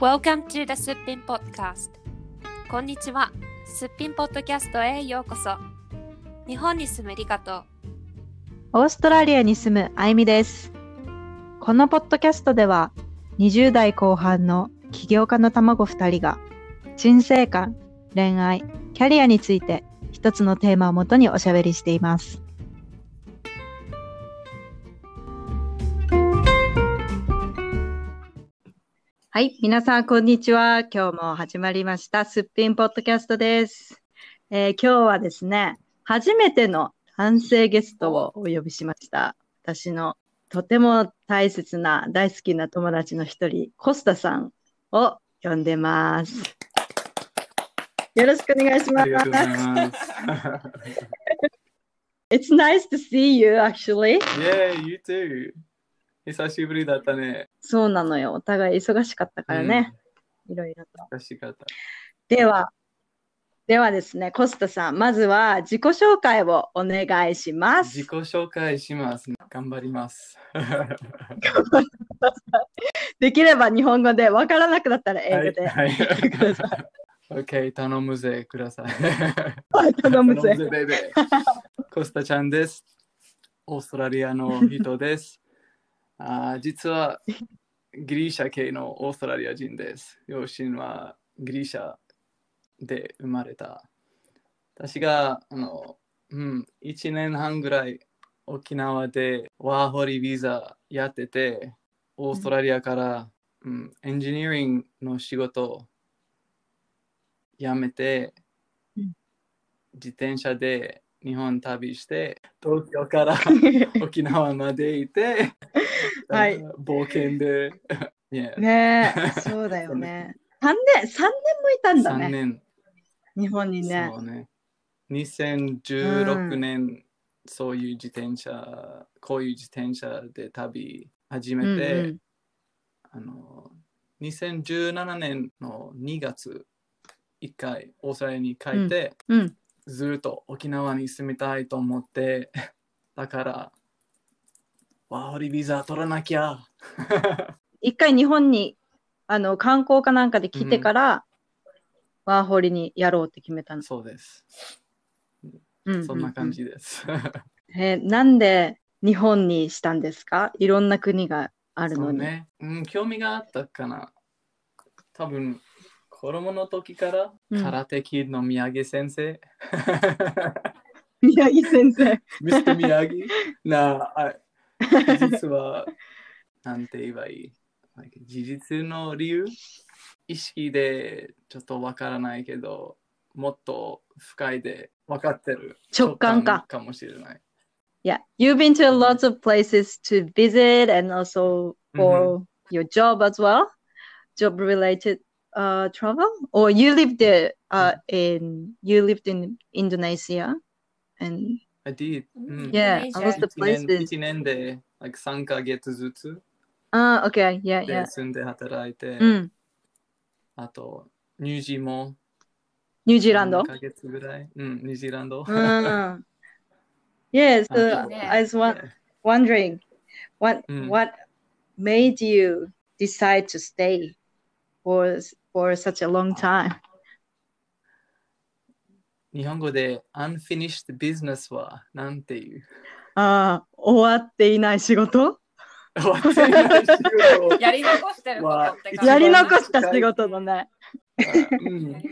Welcome to the すっぴん Podcast こんにちはすっぴんポッドキャストへようこそ日本に住むリカとオーストラリアに住むあゆみです。このポッドキャストでは、20代後半の起業家の卵2人が、人生観、恋愛、キャリアについて一つのテーマをもとにおしゃべりしています。はい、皆さん、こんにちは。今日も始まりました、すっぴんポッドキャストです。えー今日はですね、初めての男性ゲストをお呼びしました。私のとても大切な大好きな友達の一人、コスタさんを呼んでます。よろしくお願いしますます。It's nice to see you, actually. yeah, you too. 久しぶりだったね。そうなのよ。お互い忙しかったからね。いろいろと。うん。久しかった。では、ではですね、コスタさん、まずは自己紹介をお願いします。自己紹介します。頑張ります。できれば日本語で、わからなくなったら英語で。はい。言ってください OK、頼むぜ、ください。はい頼むぜ。ベイベー。コスタちゃんです。オーストラリアの人です。あー実はギリシャ系のオーストラリア人です。両親はギリシャで生まれた。私があの、うん、1年半ぐらい沖縄でワーホリビザやってて、オーストラリアから、うん、エンジニアリングの仕事を辞めて、うん自転車で日本旅して、東京から 沖縄まで行って、はい。冒険で、yeah ねえ、そうだよね。3年、三年もいたんだ3ね、年、日本にね。そうね。2016年、そういう自転車、こういう自転車で旅始めて、うんうん。あの2017年の2月、1回オーストラリアに帰って、うん、ずっと沖縄に住みたいと思って、だから、ワーホリビザ取らなきゃ。一回日本にあの観光かなんかで来てから、ワーホリにやろうって決めたの。そうです。ううそんな感。じです。えーなんで日本にしたんですか？いろんな国があるのに。ね、うん。興味があったかな。多分、子供の時からうん空手キッドの宮城先生。宮城先生。ミスター宮城？なあ、実は、なんて言えばいい？事実の理由？意識でちょっとわからないけど、もっと深いで分かってる。直感かかもしれない。Yeah, you've been to lots of places to visit and also for your job as well, job related uh, travel. Or you lived there uh, in you lived in Indonesia, and I did. うん yeah, a lot of 一年 places. 一年で、like、3ヶ月ずつ Ah, okay, yeah, で yeah. 住んで働いて、 Mm. あと、ニュージーもニュージーランド3ヶ月ぐらい。うん、ニュージーランド。 Mm. Yeah, so Yeah. I was wa- wondering what Mm. what made you decide to stay for for such a long time? 日本語で unfinished business はなんていうああ、終わっていない仕事終わっていない仕事やり残してることってやり残した仕事のね。うん。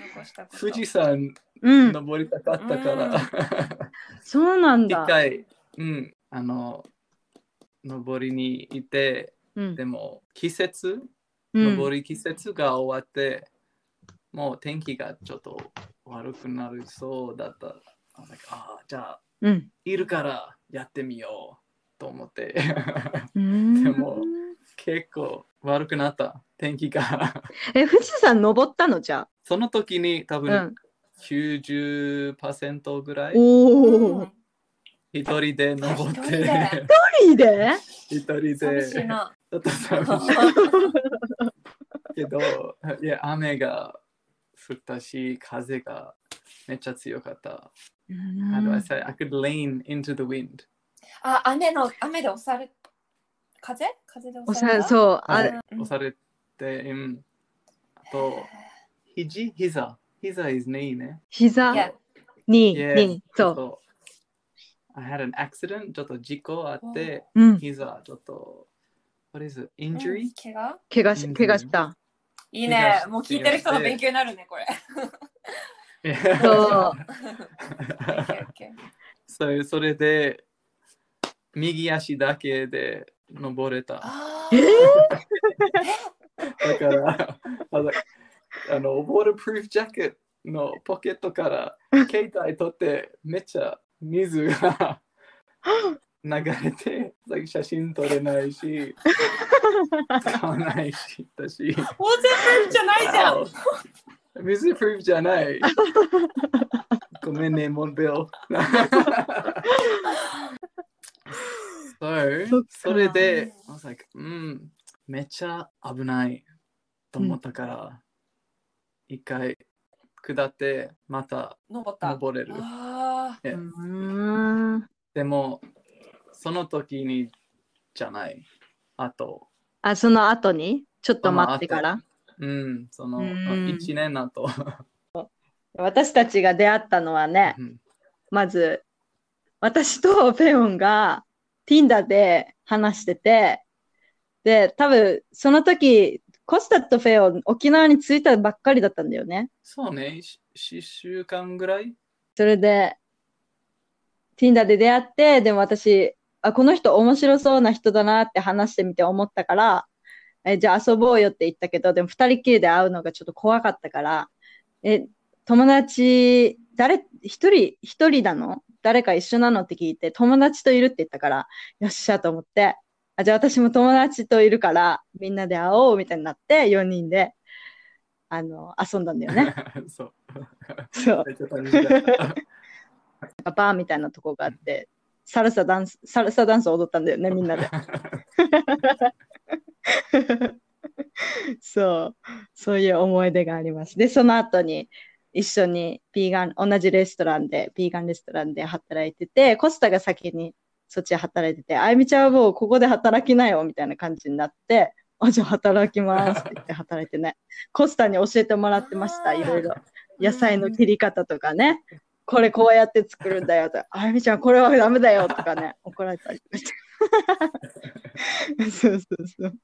富士山うん、登りたかったから、そうなん一だ。回、うん、あの、登りに行って、うん。でも季節、うん。登り季節が終わって、もう天気がちょっと悪くなるそうだった。あ like あーじゃあ、うん。いるからやってみようと思って。うん。でも結構悪くなった。天気が。え、富士山登ったのじゃその時に多分ん。90%ぐらい。おお。一人で登っ一人て。で一人で？一人で。寂しいな。ちょっと寂しい けどいや雨が降ったし風がめっちゃ強かった。How do I say? I could lean into the wind. あ、雨の、雨で押され、風？風で押された？そうあ押されて、うんと、肘、膝？膝 is knee ね。膝？に、Yeah に、そと I had an accident ちょっと事故あって、う。うん。膝ちょっと、What is it? Injury? 怪我？怪我し、うん怪我した。いい。ねもう聞いてる人の勉強になるね、これ。そう。それそれで、右足だけで登れた。あえ だから、あの、あの、ウォータープルーフジャケットのポケットから携帯取って、めっちゃ水が流れて、写真撮れないし、使わないし、だし。ー。オーゼンプルーフじゃないじゃん。水プルーフじゃない。ごめんね、モンベル。so, かそれで、I was like, うん、めっちゃ危ないと思ったから、一回下って、また登った。登れる。あうーん。でも、その時にじゃない。あと、あ、その後に？ちょっと待ってから。うん、そのうん1年後。私たちが出会ったのはね、うんまず、私とフェオンが Tinder で話してて、で、多分その時、コスタとフェオン沖縄に着いたばっかりだったんだよね。そうね、4週間ぐらい？それで、Tinder で出会って、でも私、あ、この人面白そうな人だなって話してみて思ったから、え、じゃあ遊ぼうよって言ったけど、でも二人きりで会うのがちょっと怖かったから、え、友達、誰、一人、一人なの？誰か一緒なのって聞いて、友達といるって言ったから、よっしゃと思って、あ、じゃあ私も友達といるから、みんなで会おうみたいになって、4人で、あの、遊んだんだよね。そう。そう。バーみたいなとこがあって、サルサダンス、サルサダンス踊ったんだよね、みんなで。そう、そういう思い出があります。で、その後に一緒にビーガン、同じレストランで、ビーガンレストランで働いてて、コスタが先にそっちで働いてて、あゆみちゃんはもうここで働きなよみたいな感じになって、あ、じゃあ働きますって言って働いてね。コスタに教えてもらってました、いろいろ。野菜の切り方とかね。これこうやって作るんだよと。あゆみちゃん、これはダメだよとかね、怒られたりして。そうそうそう。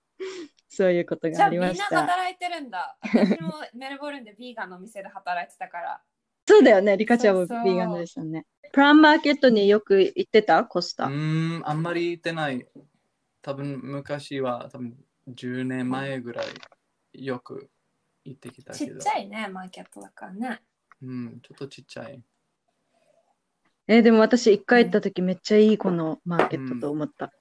そういうことじゃあみんながありました。働いてるんだ。私もメルボルンでビーガンのお店で働いてたから。そうだよね、リカちゃんもビーガンですよね。プランマーケットによく行ってた？コスタ。うーん、あんまり行ってない。多分昔は多分10年前ぐらいよく行ってきたちっけど。ちゃいね、マーケットだからね。うん、ちょっとちっちゃい。えーでも私一回行った時めっちゃいいこのマーケットと思った。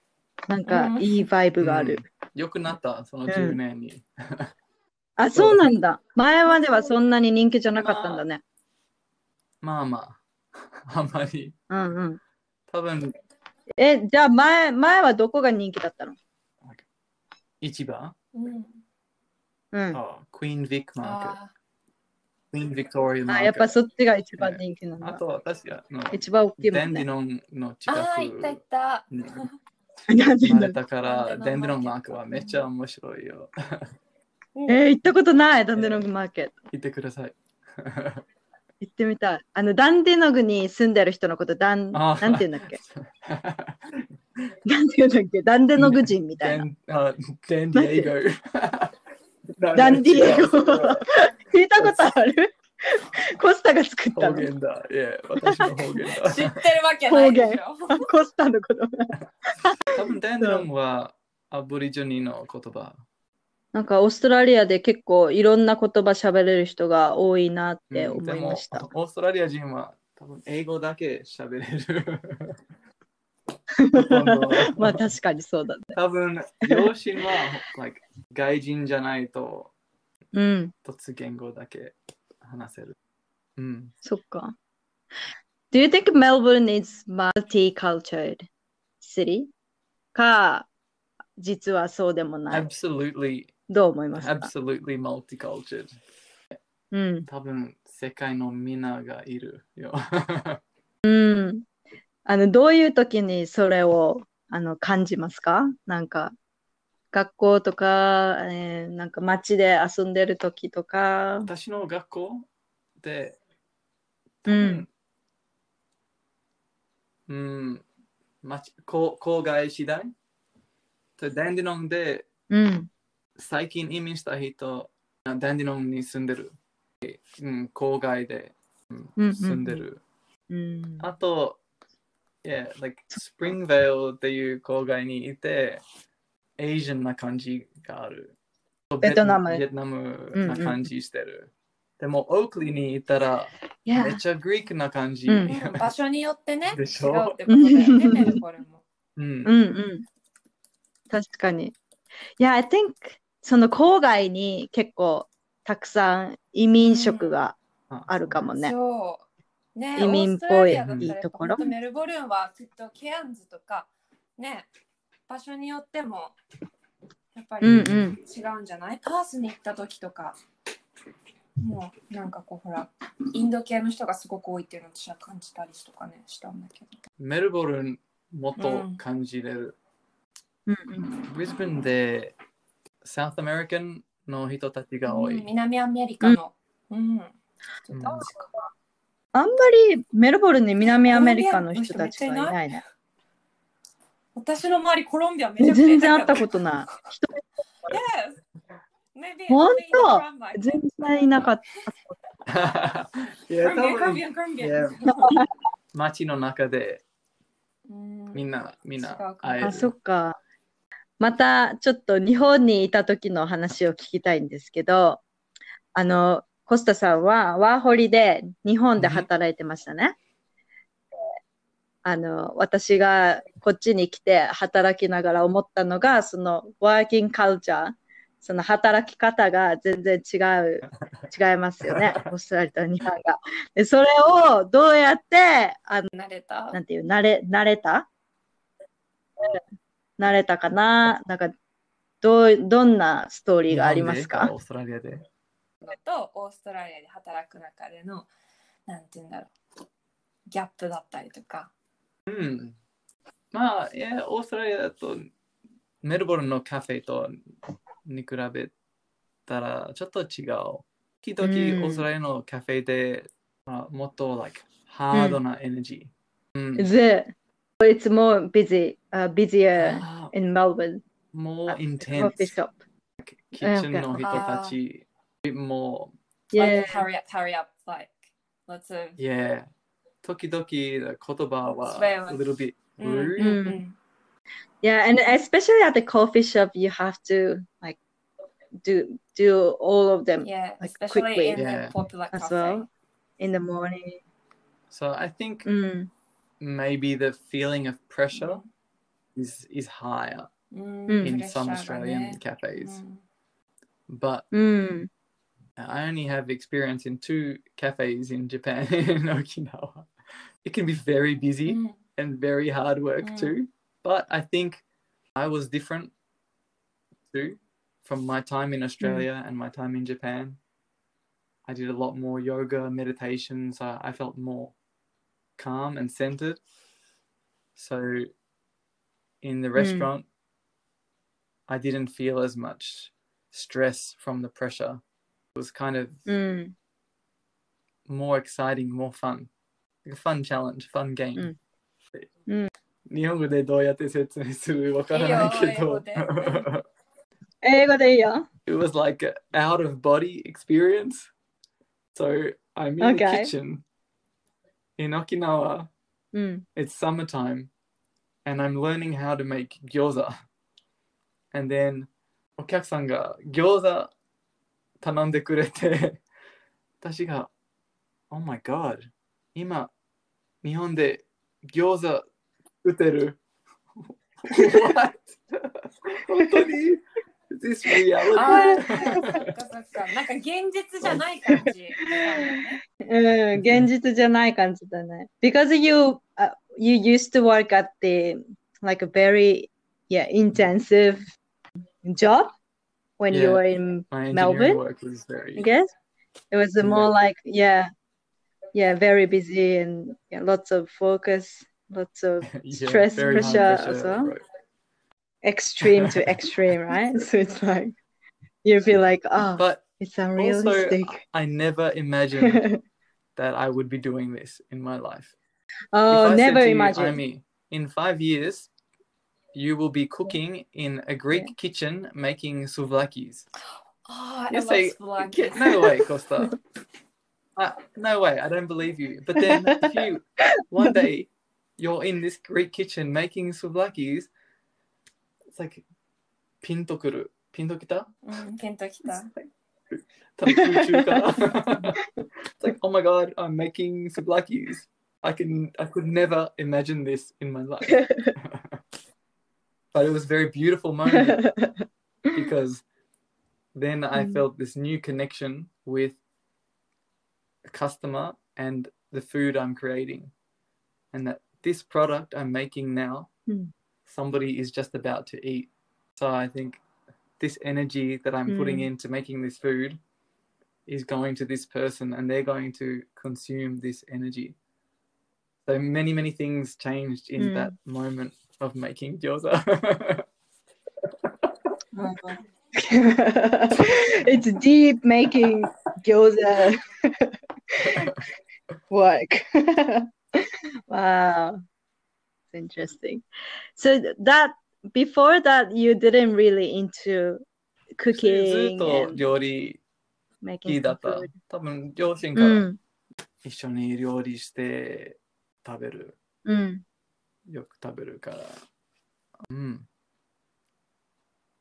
なんかうんいいバイブがある。よくなった、そのうん10年に。あ、そうなんだ。前まではそんなに人気じゃなかったんだね。まあまあ、あんまり。うんうん。多分え、じゃあ前、前はどこが人気だったの？市場？うん。うん。あクイーン・ヴィック・マーケット。あクイーン・ヴィクトリア・マーあ、ケット。やっぱそっちが一番人気なんだ。あと私がの一番大きいもんね。デンディノンの近くあー、行った行った。になんで生まれたから、デデンディノンディノンマークはめっちゃ面白いよ。えー行ったことない、ダンデノグマーケット。行ってください。行ってみたい。あの、ダンデノグに住んでる人のこと、ダン、なんて言うんだっけ？なんて言うんだっけ？ダンデノグ人みたいな。デンあデンディエゴ。ダンディエゴ。聞いたことある？コスタが作った方の。言だ。いや、私の方言だ。知ってるわけないでしょ。コスタのこと。多分デンディノンはアボリジョニの言葉。なんかオーストラリアで結構いろんな言葉喋れる人が多いなって思いました。オーストラリア人は多分英語だけ喋れる。まあ確かにそうだね。多分両親は like 外人じゃないとうん、突言語だけ話せる。うん。そっか。Do you think Melbourne is multicultural city? か、実はそうでもない。Absolutely, どう思いますか absolutely multicultural. うん。多分世界のみんながいるよ。うん。あの、どういう時にそれをあの感じますかなんか、学校とか、えーなんか街で遊んでる時とか。私の学校で、うん。うん、町郊郊外次第とダンディノンでうん。最近移民した人、ダンディノンに住んでる。うん、郊外で、うん住んでる。うん。あと、yeah, like Springvale っていう郊外にいて、エイジアンな感じがある。ベトナムベトナムな感じしてる。でも、オークリーにいたら、めっちゃグリークな感じ。場所によってね、違うでしょ？ってことだよね、メルボルンも。うんうんうん。確かに。いや、I think その郊外に結構たくさん移民食があるかもね。そう。ね、移民っぽいところメルボルンはきっとケアンズとか、ね、場所によってもやっぱりうん違うん。うんじゃない、パースに行った時とか、もうなんかこうほら、インド系の人がすごく多いっていうのを私は感じたりとかね、したんだけど。メルボルンもっと感じれる。うんうんブリスベンで South American の人たちが多い。うん南アメリカの。うん。人たちかあんまりメルボルンに南アメリカの人たちがいないね。私の周りコロンビアめちゃくちゃ全然会ったとことない。本当.全然いなかった。街の中でうんみんな、みんな会える。あ、そっか。またちょっと日本にいた時の話を聞きたいんですけど、あの、コスタさんはワーホリで日本で働いてましたね。あの、私がこっちに来て働きながら思ったのが、そのワーキングカルチャー、その働き方が全然違う、違いますよね。オーストラリアと日本が。で、それをどうやって、あの、慣れた？なんていう、慣れ、慣れた？慣れたかな？なんか、どう、どんなストーリーがあります日かオーストラリアで？のとオーストラリアで働く中でのなんて言うんだろうギャップだったりとかうん。まあ、いや、オーストラリアだとメルボルンのカフェとに比べたらちょっと違う。時々うんオーストラリアのカフェで、まあ、もっと、like、ハードなエネジー。うん Is it? It's more busy, uh, busier あ in Melbourne. もう Coffee intense。shop. キッチンの人たち、も Yeah. like hurry up hurry up like lots of う、yeah。時々言葉は Swear. a little bit うん rude。うんうん Yeah, and especially at the coffee shop, you have to like do do all of them yeah Like, especially quickly. in Yeah. the popular as cafe well in the morning. So I think うん。 maybe the feeling of pressure is is higher うんうん in プレッシャ some ーがね Australian cafes. うん But うん。 I only have experience in two cafes in Japan in Okinawa. it can be very busy mm. and very hard work mm. too. But I think I was different too from my time in Australia mm. and my time in Japan. I did a lot more yoga, meditations. I, I felt more calm and centered. So in the mm. restaurant, I didn't feel as much stress from the pressure. It was kind of mm. more exciting, more fun. Like a fun challenge, fun game. うんうん日本語でどうやって説明するわからないけどいいよ英語。英語でいいよ。 it was like an out of body experience. So I'm in the Okay. kitchen in Okinawa. うん。 It's summertime and I'm learning how to make gyoza. And then お客さんが餃子頼んでくれて私が Oh my god 今 日本で餃子売ってる What? 本当に Is this あ reality? ーそっかそっかなんか現実じゃない感じうん、現実じゃない感じだね。Because you,、uh, you used to work at the like a very yeah intensive job when you Yeah. were in My engineering Melbourne? work was very I guess it was Yeah. more like yeah yeah very busy and yeah, lots of focus lots of yeah, stress very high pressure as well. right. extreme to extreme, right? So it's like you feel like, oh, But it's also, unrealistic. I never imagined that I would be doing this in my life. oh, if I said never to you, imagine. Amy, in five years, you will be cooking in a Greek Yeah. kitchen making souvlakis. Oh, I You love say, Spelunky. "Get- no way, Costa. Uh, no way, I don't believe you. But then if you one day you're in this Greek kitchen making souvlakis, it's like pinto kuru. Pintokita. Mm, kita. it's like, oh my god, I'm making souvlakis. I can I could never imagine this in my life. but it was a very beautiful moment because then I mm. felt this new connection with a customer and the food I'm creating. And that this product I'm making now, Mm. somebody is just about to eat. So I think this energy that I'm putting Mm. into making this food is going to this person and they're going to consume this energy. So many, many things changed in Mm. that moment of making gyoza. it's deep making gyoza work. wow. It's interesting. So that before that you didn't really into ずっ cooking と料理好きだった。多分両親うからん。一緒に料理して食べる。うん。よく食べるから。うん。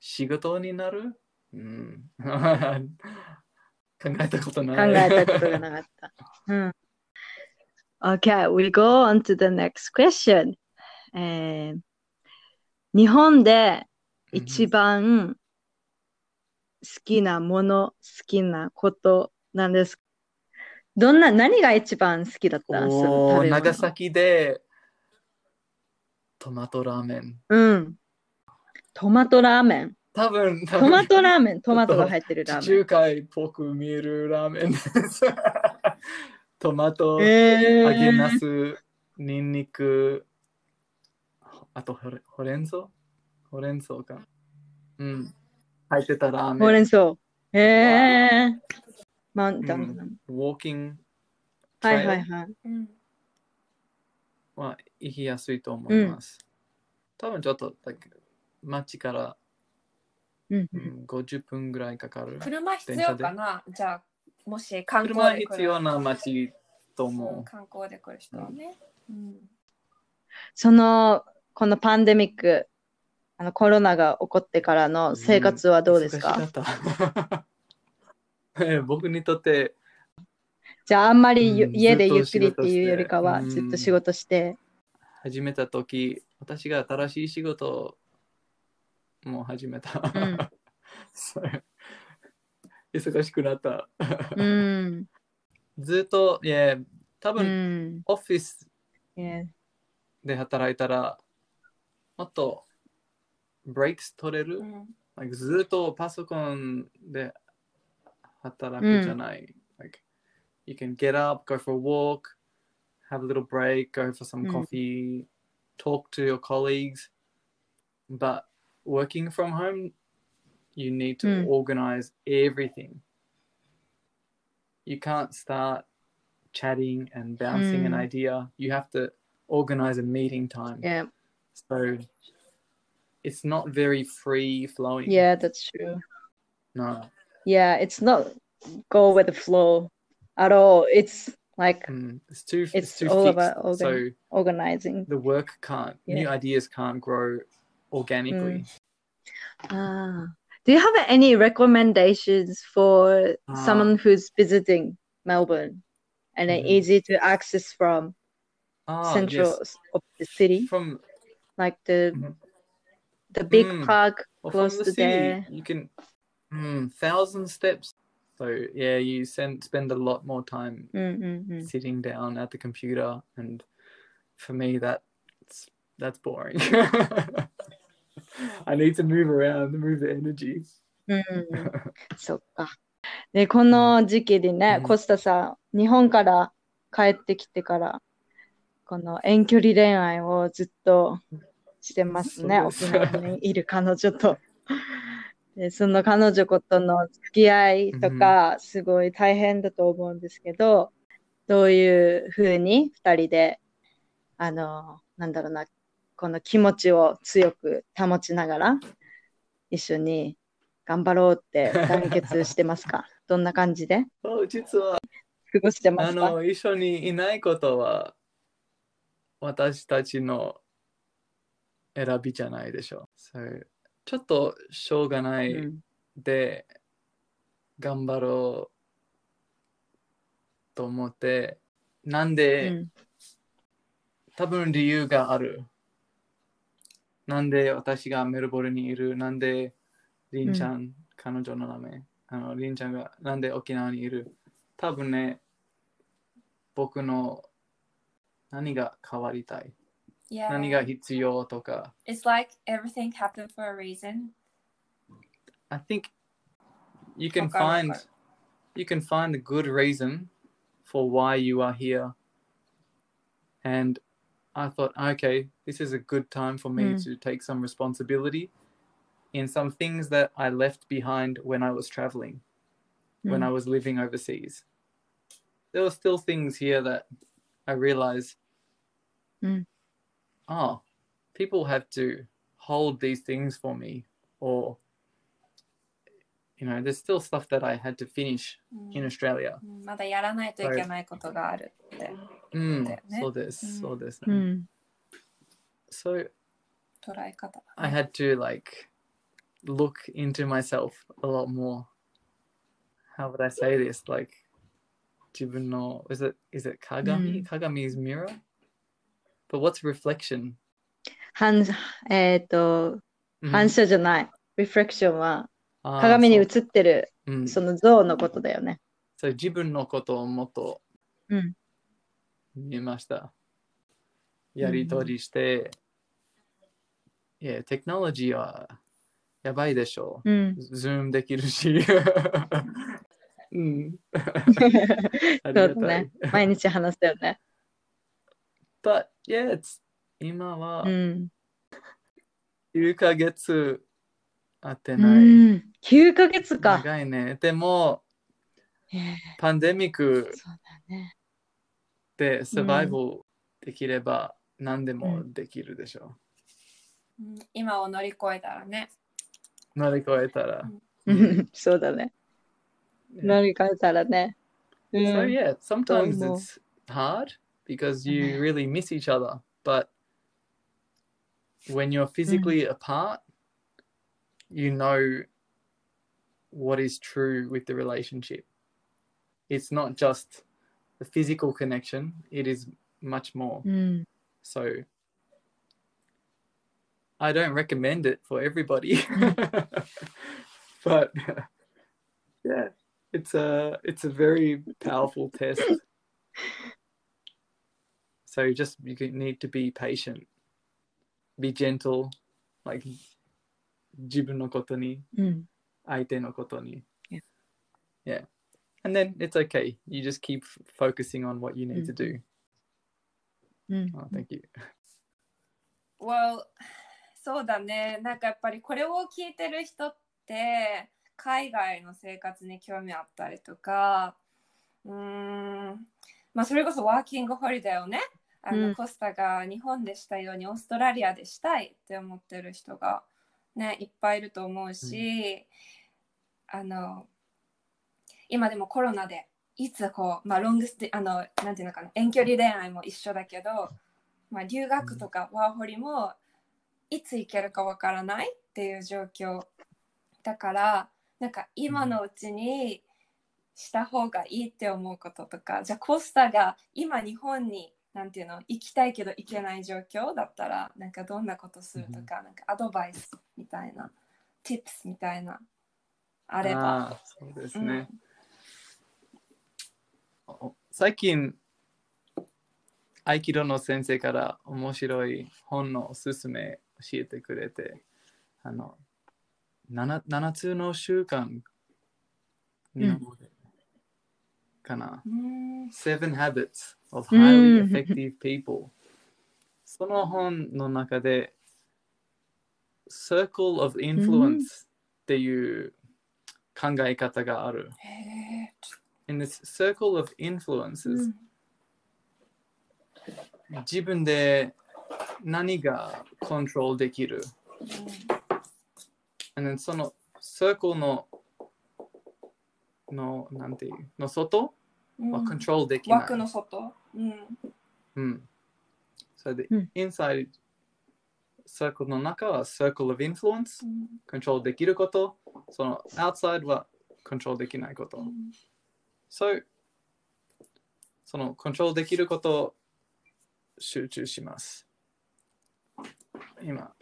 仕事になるうん。考えたこと考ない。えたことがなかった。うん。Okay, we go on to the next question. えー日本で一番好きなもの、好きなことなんですか？どんな、何が一番好きだった？お長崎でトマトラーメン。うん。トマトラーメン。多分、多トマ分トラーメン。トマトが入ってるラ地ーメン。中海っぽく見えるラーメンです。トマト、え揚げナー、ス、ニンニク、あとほれほうれん草？ほうれん草か。うん。入ってたラーメン。ほうれん草。えー。マウンタン。ウォーキングはいはいはい。うんは行きやすいと思います。多分ちょっと、街から、うんう。ん、50分ぐらいかかる。車必要かな？じゃあ、もし観光車で来る必要な街とうん思観光で来る人はね。うんその、このパンデミック、あのコロナが起こってからのう。生活はどうですか、忙しかった え僕にとって、じゃああんまりゆうん家でゆっくりっていうよりかは仕事してずっと仕事して。始めた時私が新しい仕事をもう始めた。うん忙しくなった。うん。ずっと、いや、多う分、ん。オフィス.で働いたら、もっとブレイクス取れる、うん like ずっとパソコンで働くじゃない。like, you can get up, go for a walk, have a little break, go for some うん coffee, talk to your colleagues. But working from home, you need to mm. organize everything. You can't start chatting and bouncing mm. an hmm. idea. You have to organize a meeting time. Yeah. So it's not very free flowing. Yeah, that's true. No. Yeah, it's not go with the flow at all. It's like mm, it's too it's, it's too all fixed. about organ- so organizing. The work can't yeah. new ideas can't grow organically. Ah. Do you have any recommendations for Ah. someone who's visiting Melbourne and Mhm. easy to access from Ah, central yes. of the city, From like the Mhm. the big Mm. park well, close from to the city, there? you can mm, thousand steps. So yeah, you send spend a lot more time Mm-mm-mm. sitting down at the computer, and for me, that's that's boring. I need to move around, move the energy. うん、そっか。で、この時期にね、うんコスタさん、日本から帰ってきてから、この遠距離恋愛をずっとしてますね、沖縄にいる彼女と。でその彼女との付き合いとか、すごい大変だと思うんですけど、どういうふうに2人で、あの、なんだろうな、この気持ちを強く保ちながら、一緒に頑張ろうって団結してますか？どんな感じで？実は過ごしてまあすか？の一緒にいないことは私たちの選びじゃないでしょう。ちょっとしょうがないうんで頑張ろうと思ってなんで、うん多分理由がある。なんで私がメルボルンにいるなんでリンちゃん、彼女の名前あのリンちゃんがなんで沖縄にいる多分ね僕の何が変わりたい Yeah. 何が必要とか It's like everything happened for a reason. I think you can find る you can find a good reason for why you are here. And I thought, okay, this is a good time for me Mm. to take some responsibility in some things that I left behind when I was traveling, when I was living overseas. There were still things here that I realized, Mm. oh, people have to hold these things for me, or you know, there's still stuff that I had to finish うん in Australia. うんまだやらないといけないことがあるって、うんだよねそうです、うんそうですね。うん。 So 捉え方だ I ね。 had to like look into myself a lot more. How would I say this? Like 自分の is it is it 鏡、うん Kagami's mirror? But what's reflection? 反えっ、と、うん反射じゃない。リフレクションはあー 鏡に映ってるうんその像のことだよね。そう自分のことをもっとうん見ました。やりとりして、いや、テクノロジーはやばいでしょう。うん。ズームできるし。うん。あそうね。毎日話したよね。But yeah, 今はうん。9ヶ月会ってうない。ん。9ヶ月か。長いね。でも、へえパンデミックそうだね。でサバイバルできれば何でもできるでしょうん今を乗り越えたらね。う。乗り越えたら。うんそうだね。乗り換えたらね。う So ん yeah, sometimes it's hard because you really miss each other. But when you're physically apart, you know what is true with the relationship. It's not just the physical connection, it is much more. Mm. うん。So I don't recommend it for everybody. but yeah, it's a it's a very powerful test. So you just you need to be patient. Be gentle, like 自分のことにうん。相手のことに。Yeah. Yeah. And then it's okay. You just keep focusing on what you need to do. うん。Oh, thank you. Well, そうだね。なんかやっぱりこれを聞いてる人って海外の生活に興味あったりとか、うーん、まあそれこそワーキングホリデーをね、あのうんコスタが日本でしたようにオーストラリアでしたいって思ってる人がね、いっぱいいると思うし、あの、今でもコロナでいつこう、まあロングステあの、なんていうのかな、遠距離恋愛も一緒だけど、まあ、留学とかワーホリもいつ行けるかわからないっていう状況だからなんか今のうちにした方がいいって思うこととかじゃあコスタが今日本になんていうの行きたいけど行けない状況だったらなんかどんなことするとかなんかアドバイスみたいな tips みたいなあれば。そうですね。お最近、合気道の先生から面白い本のおすすめ教えてくれて、あの、7, 7つの習慣日本語でかな。うん、Seven Habits of うん Highly Effective People。その本の中で Circle of Influence っていう考え方がある。In this circle of う influences、ん自分で何がコントロールできる。And then その circle ののなんていう？の外？うんはコントロールできない。枠の外。うん。うん。それで、うん inside circle の中は circle of influence、うんコントロールできること、その outside はコントロールできないこと。そうそのコントロールできることを集中します。今、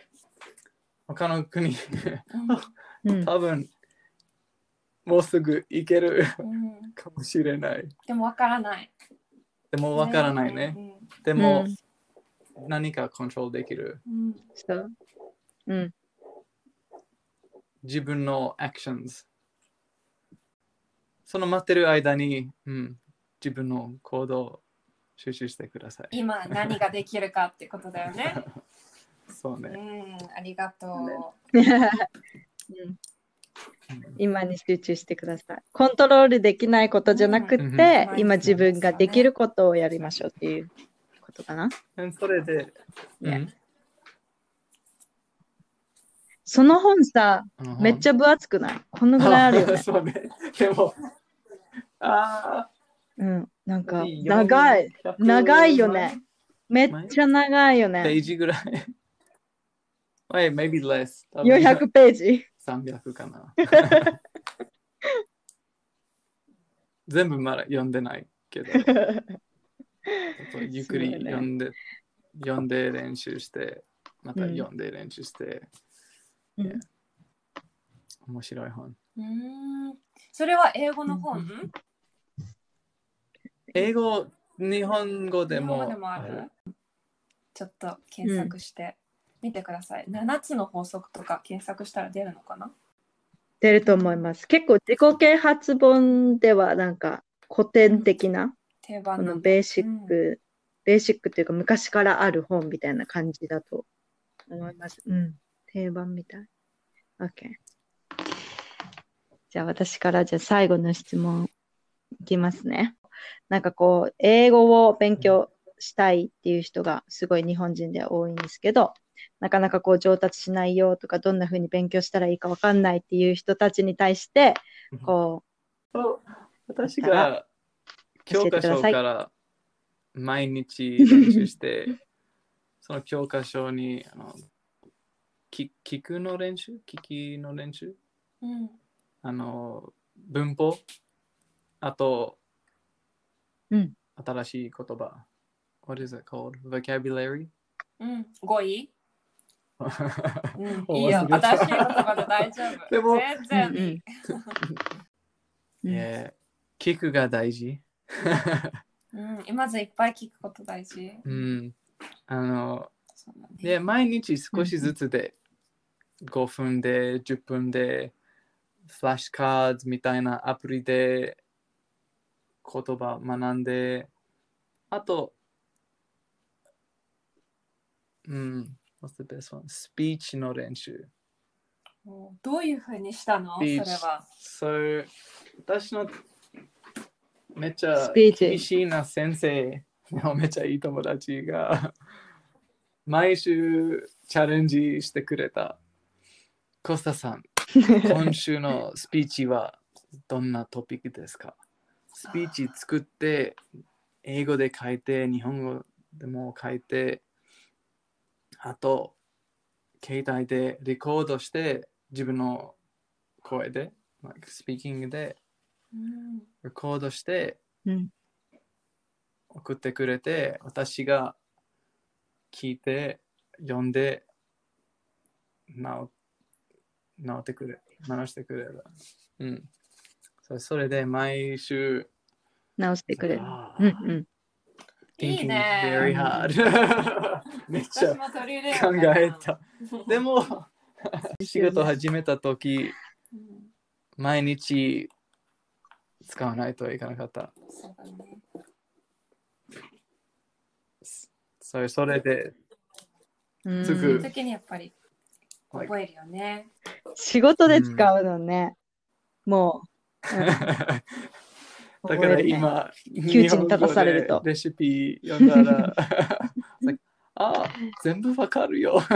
他の国、うん多分もうすぐ行けるうんかもしれない。でもわからない。でもわからないね。でも、何かコントロールできる。うん。うんそう。うん。自分のアクションズ。その待ってる間に、うん、自分の行動を集中してください。今何ができるかってことだよね。そうね。うん、ありがとうん 今に集中してください。コントロールできないことじゃなくうんて、うん今自分ができることをやりましょうっていうことかな。それで、その本さ、めっちゃ分厚くない？このぐらいあるよね。そうね。でも、あうん。なんあ、か、長い。長いよね。めっちゃ長いよペーね。ジぐらい。Wait, maybe less. 多分400ページ。300かな。全部まだ読んでないけど、ゆっくり読んで、読んで練習して、またうん読んで練習して、うん Yeah 面白い本。う。うん。それは英語の本、英語、日本語でもでもあるちょっと検索してみてください。7つの法則とか検索したら出るのかな？出ると思います。結構自己啓発本ではなんか古典的な、こ定番ののベーシック、ベーシックっていうか昔からある本みたいな感じだと思います。うん。定番みたい。OK。じゃあ私からじゃあ最後の質問いきますね。なんかこう、英語を勉強したいっていう人がすごい日本人では多いんですけど、なかなかこう上達しないよとか、どんな風に勉強したらいいかわかんないっていう人たちに対して、こそう私が教科書から毎日練習して、その教科書にあの聞聞くの練習？聞きの練習？うん。あの文法？あと、うん新しい言葉？What is it called? Vocabulary? うん。語彙？いいよ。忘れた新しい言葉で大丈夫。でも全然いい。う、うんえー聞くが大事？うん。まずいっぱい聞くこと大事。うん。あの、ねで、毎日少しずつで、5分で、10分で、フラッシュカードみたいなアプリで言葉学んで、あと、うん、what's the best one? スピーチの練習。おどういうふうにしたの？それは。そう、私のめっちゃスピーチ厳しいな先生のめっちゃいい友達が毎週チャレンジしてくれた。コスタさん、今週のスピーチはどんなトピックですか？スピーチ作って、英語で書いて、日本語でも書いて、あと、携帯でレコードして、自分の声で、like、スピーキングでうんレコードしてうん送ってくれて、私が聞いて、読んで、直直ってくれ、直してくれる。うん。それで毎週、直してくれる。うんうん。いい thinking ね very hard めっちゃ考えた。でも、仕事始めたとき、うん毎日使わないといけなかった。それそれで、うんすぐそういう時にやっぱり覚えるよね。仕事で使うのね。もう。うんだから今、窮地に立たされるとレシピ読んだら、あ、全部わかるよ。あ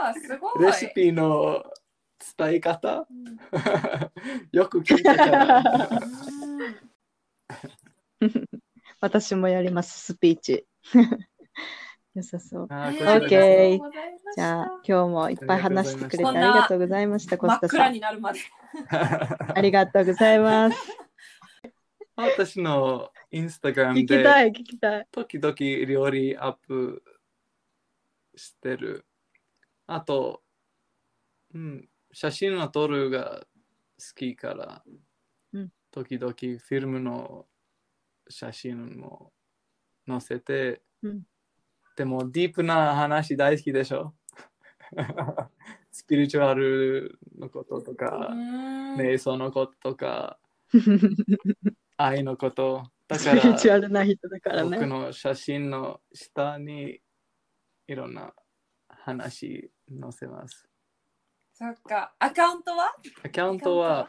あ、すごい。レシピの伝え方？うんよく聞いたから。私もやります、スピーチ。良さそう。OK じゃあ、今日もいっぱい話してくれてあありがとうございました、コ真っ暗スタさん。になるまで。ありがとうございます。私のインスタグラムで。時々料理アップしてる。あと、うん、写真を撮るが好きから、うん。時々フィルムの写真も載せて、うん。でもディープな話大好きでしょ。スピリチュアルのこととか、うん瞑想のこととか、愛のこと。だかスピリチュら、アルな人だから僕ね。の写真の下にいろんな話載せます。そっか。アカウントは？アカウントは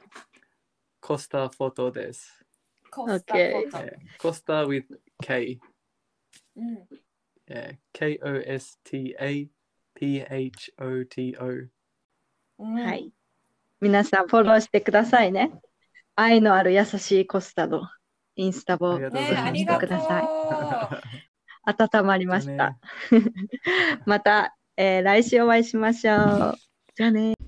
コスタフォトです。コスタフォト。えーコスタ with K。うんえー K-O-S-T-A-P-H-O-T-O。うんはい。皆さん、フォローしてくださいね。愛のある優しいコスタのインスタをごねざいます。ありがとう。くださ温まりました。ね また、えー来週お会いしましょう。じゃあね。